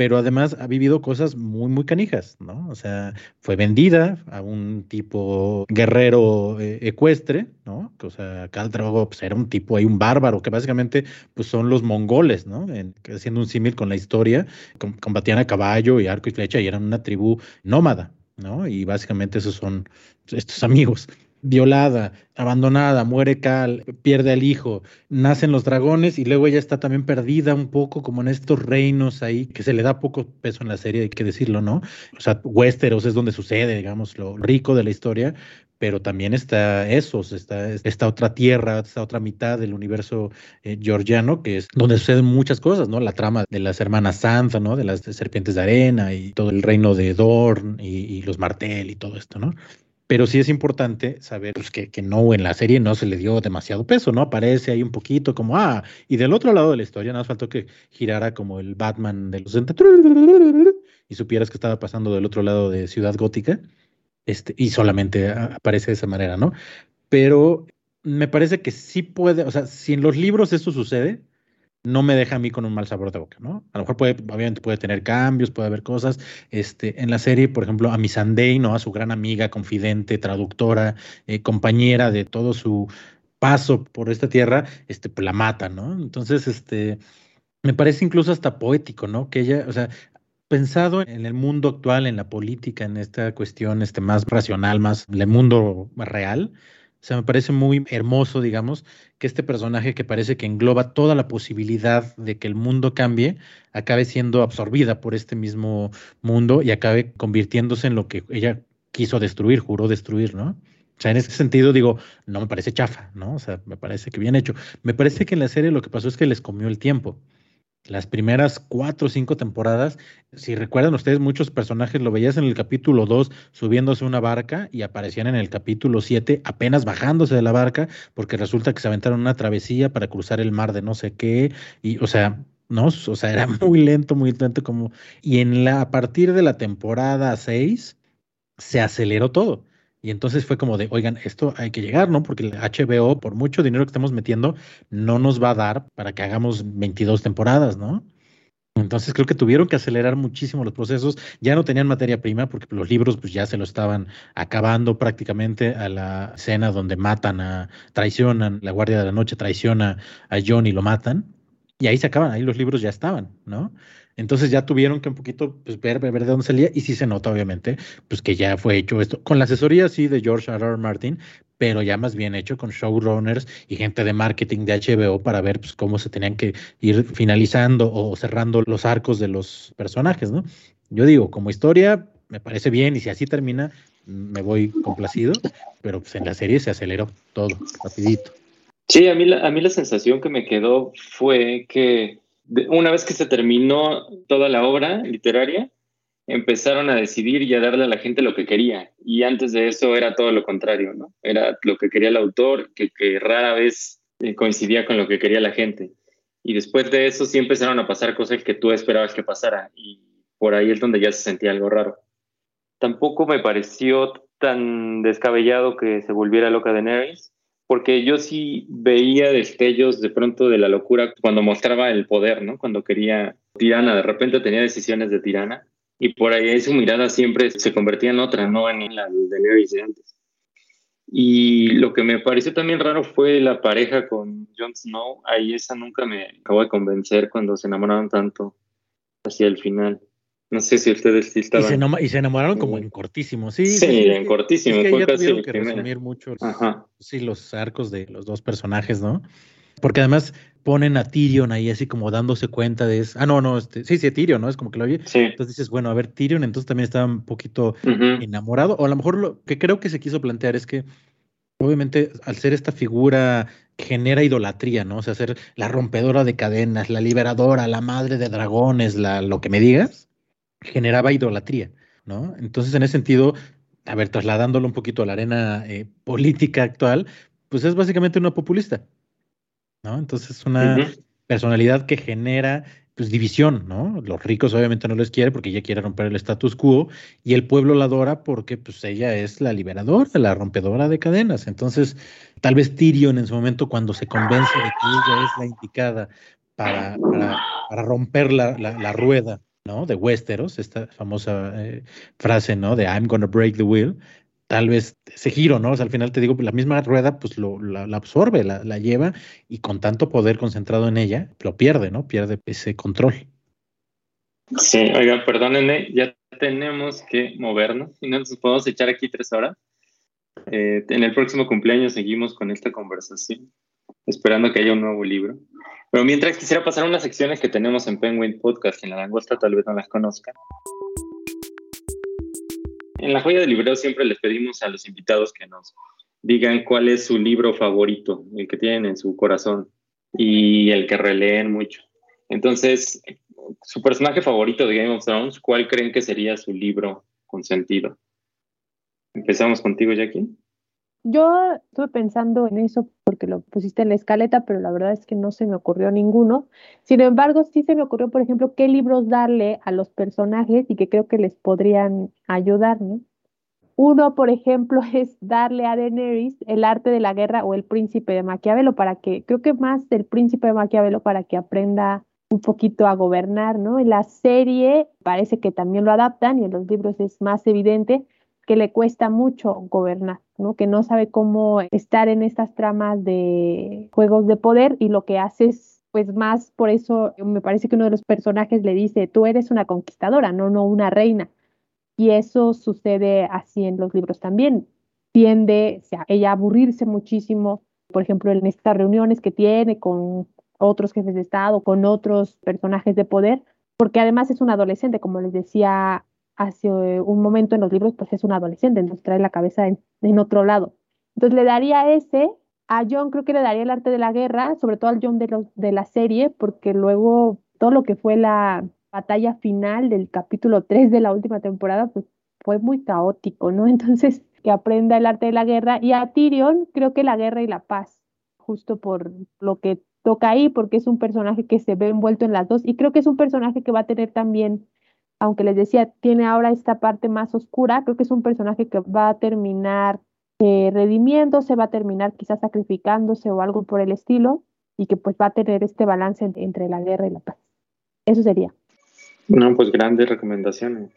Pero además ha vivido cosas muy, muy canijas, ¿no? O sea, fue vendida a un tipo guerrero eh, ecuestre, ¿no? O sea, Khal pues, era un tipo, hay un bárbaro, que básicamente pues son los mongoles, ¿no? haciendo un símil con la historia, combatían a caballo y arco y flecha y eran una tribu nómada, ¿no? Y básicamente esos son estos amigos violada, abandonada, muere Cal, pierde al hijo, nacen los dragones y luego ella está también perdida un poco como en estos reinos ahí, que se le da poco peso en la serie, hay que decirlo, ¿no? O sea, Westeros es donde sucede, digamos, lo rico de la historia, pero también está Esos, está esta otra tierra, esta otra mitad del universo eh, georgiano, que es donde suceden muchas cosas, ¿no? La trama de las hermanas Sansa, ¿no? De las serpientes de arena y todo el reino de Dorn y, y los Martel y todo esto, ¿no? Pero sí es importante saber pues, que, que, no en la serie no se le dio demasiado peso, ¿no? Aparece ahí un poquito como, ah, y del otro lado de la historia nada más faltó que girara como el Batman de los 60 y supieras que estaba pasando del otro lado de Ciudad Gótica, este, y solamente aparece de esa manera, ¿no? Pero me parece que sí puede, o sea, si en los libros esto sucede, no me deja a mí con un mal sabor de boca, ¿no? A lo mejor puede, obviamente puede tener cambios, puede haber cosas. Este, en la serie, por ejemplo, a Missandei, ¿no? A su gran amiga, confidente, traductora, eh, compañera de todo su paso por esta tierra, este, pues la mata, ¿no? Entonces, este, me parece incluso hasta poético, ¿no? Que ella, o sea, pensado en el mundo actual, en la política, en esta cuestión, este, más racional, más el mundo real, o sea, me parece muy hermoso, digamos, que este personaje que parece que engloba toda la posibilidad de que el mundo cambie, acabe siendo absorbida por este mismo mundo y acabe convirtiéndose en lo que ella quiso destruir, juró destruir, ¿no? O sea, en ese sentido digo, no me parece chafa, ¿no? O sea, me parece que bien hecho. Me parece que en la serie lo que pasó es que les comió el tiempo las primeras cuatro o cinco temporadas, si recuerdan ustedes, muchos personajes lo veías en el capítulo 2 subiéndose una barca y aparecían en el capítulo 7 apenas bajándose de la barca porque resulta que se aventaron una travesía para cruzar el mar de no sé qué y o sea, no, o sea, era <laughs> muy lento, muy lento como y en la a partir de la temporada 6 se aceleró todo. Y entonces fue como de, oigan, esto hay que llegar, ¿no? Porque el HBO, por mucho dinero que estamos metiendo, no nos va a dar para que hagamos 22 temporadas, ¿no? Entonces creo que tuvieron que acelerar muchísimo los procesos. Ya no tenían materia prima porque los libros pues ya se lo estaban acabando prácticamente a la escena donde matan a, traicionan, la Guardia de la Noche traiciona a John y lo matan. Y ahí se acaban, ahí los libros ya estaban, ¿no? Entonces ya tuvieron que un poquito pues, ver, ver de dónde salía y sí se nota obviamente pues que ya fue hecho esto con la asesoría sí de George R. R. Martin, pero ya más bien hecho con showrunners y gente de marketing de HBO para ver pues, cómo se tenían que ir finalizando o cerrando los arcos de los personajes, ¿no? Yo digo, como historia me parece bien y si así termina me voy complacido, pero pues en la serie se aceleró todo rapidito. Sí, a mí a mí la sensación que me quedó fue que una vez que se terminó toda la obra literaria, empezaron a decidir y a darle a la gente lo que quería. Y antes de eso era todo lo contrario, ¿no? Era lo que quería el autor, que, que rara vez eh, coincidía con lo que quería la gente. Y después de eso sí empezaron a pasar cosas que tú esperabas que pasara. Y por ahí es donde ya se sentía algo raro. Tampoco me pareció tan descabellado que se volviera loca de Nerys porque yo sí veía destellos de pronto de la locura cuando mostraba el poder, ¿no? Cuando quería tirana, de repente tenía decisiones de tirana y por ahí su mirada siempre se convertía en otra, no en la de Nerys de antes. Y lo que me pareció también raro fue la pareja con Jon Snow. Ahí esa nunca me acabó de convencer cuando se enamoraron tanto hacia el final. No sé si ustedes sí estaban. Y se, enamoraron como en cortísimo, sí. Sí, en cortísimo. Es que fue casi que resumir mucho sí, los arcos de los dos personajes, ¿no? Porque además ponen a Tyrion ahí así como dándose cuenta de eso. Ah, no, no, este, sí, sí, Tyrion, ¿no? Es como que lo oye. Sí. Entonces dices, bueno, a ver, Tyrion entonces también estaba un poquito enamorado. O a lo mejor lo que creo que se quiso plantear es que, obviamente, al ser esta figura genera idolatría, ¿no? O sea, ser la rompedora de cadenas, la liberadora, la madre de dragones, la, lo que me digas generaba idolatría, ¿no? Entonces, en ese sentido, a ver, trasladándolo un poquito a la arena eh, política actual, pues es básicamente una populista, ¿no? Entonces, es una personalidad que genera pues división, ¿no? Los ricos obviamente no les quiere porque ella quiere romper el status quo y el pueblo la adora porque pues ella es la liberadora, la rompedora de cadenas. Entonces, tal vez Tyrion en su momento cuando se convence de que ella es la indicada para, para, romper la, la rueda ¿no? De Westeros, esta famosa eh, frase, ¿no? De I'm gonna break the wheel. Tal vez ese giro, ¿no? Al final te digo, la misma rueda, pues lo, la, absorbe, la, la, lleva y con tanto poder concentrado en ella, lo pierde, ¿no? Pierde ese control. Sí, oiga, perdónenme, ya tenemos que movernos y no nos podemos echar aquí tres horas. Eh, en el próximo cumpleaños seguimos con esta conversación, esperando que haya un nuevo libro. Pero mientras quisiera pasar unas secciones que tenemos en Penguin Podcast, en la langosta tal vez no las conozcan. En la joya del libro siempre les pedimos a los invitados que nos digan cuál es su libro favorito, el que tienen en su corazón y el que releen mucho. Entonces, su personaje favorito de Game of Thrones, ¿cuál creen que sería su libro con sentido? Empezamos contigo, Jackie. Yo estuve pensando en eso porque lo pusiste en la escaleta, pero la verdad es que no se me ocurrió ninguno. Sin embargo, sí se me ocurrió, por ejemplo, qué libros darle a los personajes y que creo que les podrían ayudar, ¿no? Uno, por ejemplo, <laughs> es darle a Daenerys el arte de la guerra o el príncipe de Maquiavelo para que, creo que más del príncipe de Maquiavelo para que aprenda un poquito a gobernar, ¿no? En la serie parece que también lo adaptan y en los libros es más evidente que le cuesta mucho gobernar, Que no sabe cómo estar en estas tramas de juegos de poder y lo que hace es pues más por eso me parece que uno de los personajes le dice, tú eres una conquistadora, no, no una reina. Y eso sucede así en los libros también. Tiende sea, ella a aburrirse muchísimo, por ejemplo, en estas reuniones que tiene con otros jefes de Estado, con otros personajes de poder, porque además es un adolescente, como les decía hace un momento en los libros, pues es un adolescente, nos trae la cabeza en, otro lado. Entonces le daría ese, a John creo que le daría el arte de la guerra, sobre todo al John de, de la serie, porque luego todo lo que fue la batalla final del capítulo 3 de la última temporada, pues fue muy caótico, ¿no? <laughs> Entonces, que aprenda el arte de la guerra. Y a Tyrion, creo que la guerra y la paz, justo por lo que toca ahí porque es un personaje que se ve envuelto en las dos y creo que es un personaje que va a tener también, aunque les decía, tiene ahora esta parte más oscura, creo que es un personaje que va a terminar eh, redimiéndose, va a terminar quizás sacrificándose o algo por el estilo y que pues va a tener este balance entre la guerra y la paz. Eso sería. No, pues grandes recomendaciones.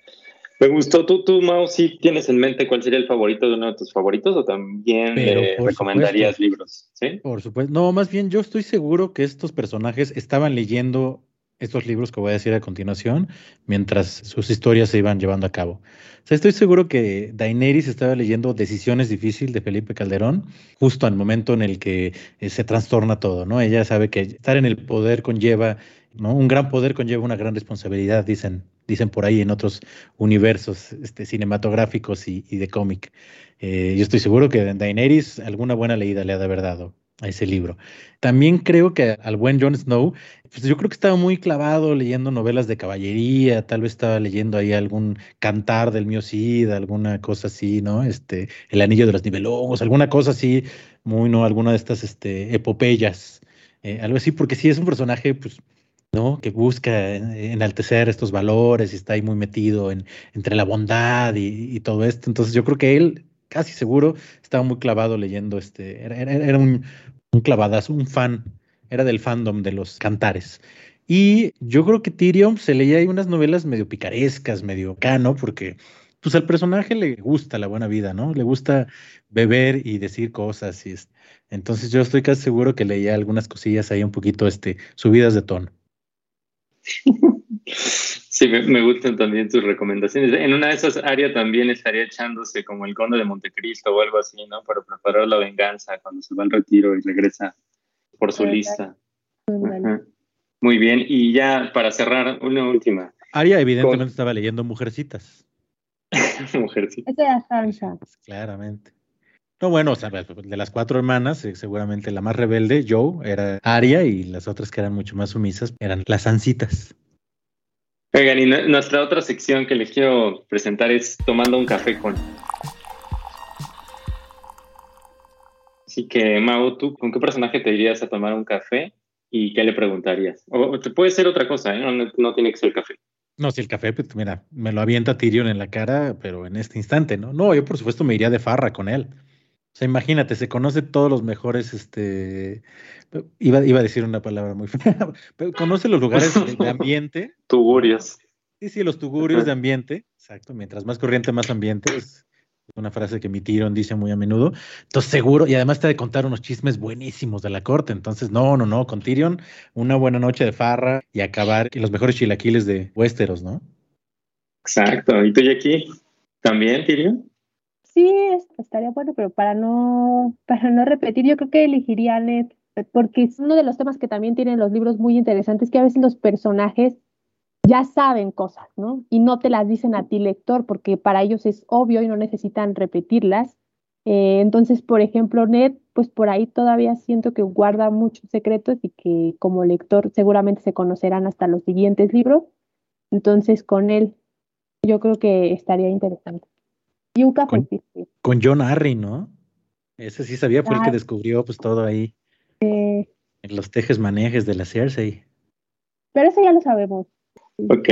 Me gustó. ¿Tú, tú, Mao, sí tienes en mente cuál sería el favorito de uno de tus favoritos o también recomendarías libros? ¿sí? Por supuesto. No, más bien yo estoy seguro que estos personajes estaban leyendo estos libros que voy a decir a continuación mientras sus historias se iban llevando a cabo. Estoy seguro que Daenerys estaba leyendo Decisiones difíciles de Felipe Calderón justo al momento en el que eh, se trastorna todo, ¿no? Ella sabe que estar en el poder conlleva, ¿no? Un gran poder conlleva una gran responsabilidad, dicen dicen por ahí en otros universos este, cinematográficos y, de cómic. Eh, yo estoy seguro que Daenerys alguna buena leída le ha de haber dado a ese libro. También creo que al buen Jon Snow, pues yo creo que estaba muy clavado leyendo novelas de caballería, tal vez estaba leyendo ahí algún cantar del mío Cid, alguna cosa así, ¿no? Este, El anillo de los nivelongos, alguna cosa así, muy, ¿no? Alguna de estas este, epopeyas, eh, algo así, porque sí es un personaje, pues, ¿no? Que busca enaltecer estos valores y está ahí muy metido en, entre la bondad y, todo esto. Entonces yo creo que él, casi seguro, estaba muy clavado leyendo este, era, un, un clavadazo, un fan, era del fandom de los cantares. Y yo creo que Tyrion se leía ahí unas novelas medio picarescas, medio cano, porque pues al personaje le gusta la buena vida, ¿no? Le gusta beber y decir cosas. Y entonces yo estoy casi seguro que leía algunas cosillas ahí un poquito este, subidas de tono. <laughs> Sí, me, gustan también tus recomendaciones. En una de esas áreas también estaría echándose como el conde de Montecristo o algo así, ¿no? Para preparar la venganza cuando se va al retiro y regresa por su lista. Muy bien, y ya para cerrar, una última. Aria evidentemente estaba leyendo Mujercitas. <laughs> Mujercitas. Claramente. No, bueno, o sea, pues, de las cuatro hermanas, eh, seguramente la más rebelde, Joe, era Aria y las otras que eran mucho más sumisas eran las ancitas. Oigan, y nuestra otra sección que les quiero presentar es Tomando un café con. Así que, Mau, ¿tú con qué personaje te irías a tomar un café y qué le preguntarías? O, te puede ser otra cosa, ¿eh? no, no, tiene que ser el café. No, si el café, pues mira, me lo avienta Tyrion en la cara, pero en este instante, ¿no? No, yo por supuesto me iría de farra con él. O sea, imagínate, se conoce todos los mejores, este, iba, iba a decir una palabra muy <laughs> fea, pero conoce los lugares de, <laughs> ambiente. Tugurios. Sí, sí, los tugurios de ambiente, exacto, mientras más corriente, más ambiente, es una frase que mi Tyrion dice muy a menudo. Entonces, seguro, y además te de contar unos chismes buenísimos de la corte. Entonces, no, no, no, con Tyrion, una buena noche de farra y acabar y los mejores chilaquiles de Westeros, ¿no? Exacto. ¿Y tú, Jackie? ¿También, Tyrion? Sí, estaría bueno, pero para no, para no repetir, yo creo que elegiría a Ned, porque es uno de los temas que también tienen los libros muy interesantes, que a veces los personajes ya saben cosas, ¿no? Y no te las dicen a ti, lector, porque para ellos es obvio y no necesitan repetirlas. Eh, entonces, por ejemplo, Ned, pues por ahí todavía siento que guarda muchos secretos y que como lector seguramente se conocerán hasta los siguientes libros. Entonces, con él yo creo que estaría interesante. Y un café. Con, con John Harry, ¿no? Ese sí sabía, fue el que descubrió pues todo ahí. Eh, en los tejes manejes de la Cersei. Pero eso ya lo sabemos. Ok.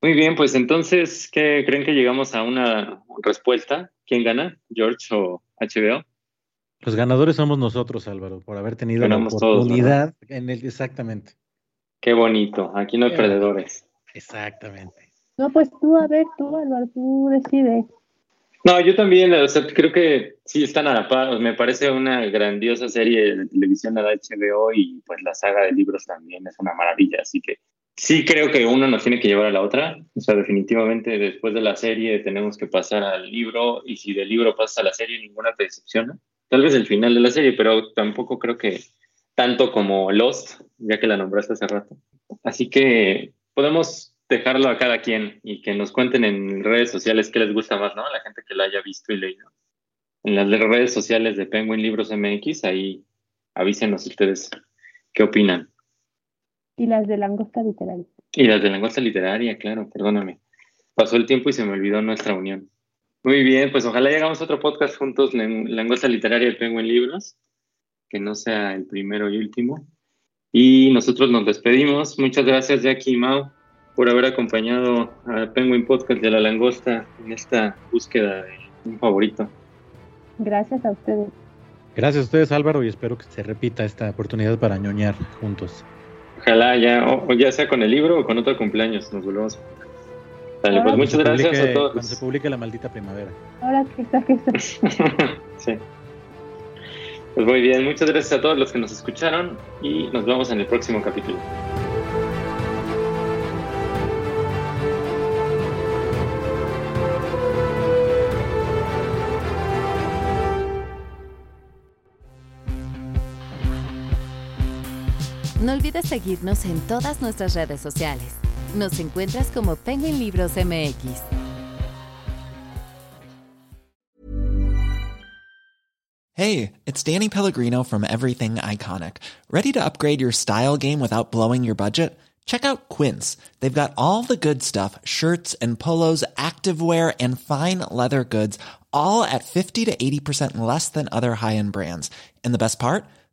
Muy bien, pues entonces, ¿qué creen que llegamos a una respuesta? ¿Quién gana? ¿George o HBO? Los ganadores somos nosotros, Álvaro, por haber tenido Ganamos la todos, oportunidad en el exactamente. Qué bonito. Aquí no hay Qué perdedores. Exactamente. No, pues tú, a ver, tú, Álvaro, tú decides. No, yo también, o sea, creo que sí están a la par. Me parece una grandiosa serie de televisión de la HBO y pues la saga de libros también es una maravilla. Así que sí creo que uno nos tiene que llevar a la otra. O sea, definitivamente después de la serie tenemos que pasar al libro y si del libro pasa a la serie ninguna te decepciona. Tal vez el final de la serie, pero tampoco creo que tanto como Lost, ya que la nombraste hace rato. Así que podemos dejarlo a cada quien y que nos cuenten en redes sociales qué les gusta más, ¿no? A la gente que la haya visto y leído. En las redes sociales de Penguin Libros MX, ahí avísenos ustedes qué opinan. Y las de Langosta Literaria. Y las de Langosta Literaria, claro, perdóname. Pasó el tiempo y se me olvidó nuestra unión. Muy bien, pues ojalá llegamos a otro podcast juntos, Langosta Literaria de Penguin Libros, que no sea el primero y último. Y nosotros nos despedimos. Muchas gracias, Jackie y Mau por haber acompañado a Penguin Podcast de la Langosta en esta búsqueda de un favorito. Gracias a ustedes. Gracias a ustedes, Álvaro, y espero que se repita esta oportunidad para ñoñar juntos. Ojalá ya, o, ya sea con el libro o con otro cumpleaños, nos volvemos. Dale, pues muchas gracias publique- a todos. Cuando se publique la maldita primavera. Ahora que está, que está. <laughs> sí. Pues muy bien, muchas gracias a todos los que nos escucharon y nos vemos en el próximo capítulo. Olvides seguirnos en todas nuestras redes sociales. Nos encuentras como Penguin Libros MX. Hey, it's Danny Pellegrino from Everything Iconic. Ready to upgrade your style game without blowing your budget? Check out Quince. They've got all the good stuff shirts and polos, activewear, and fine leather goods, all at 50 to 80% less than other high end brands. And the best part?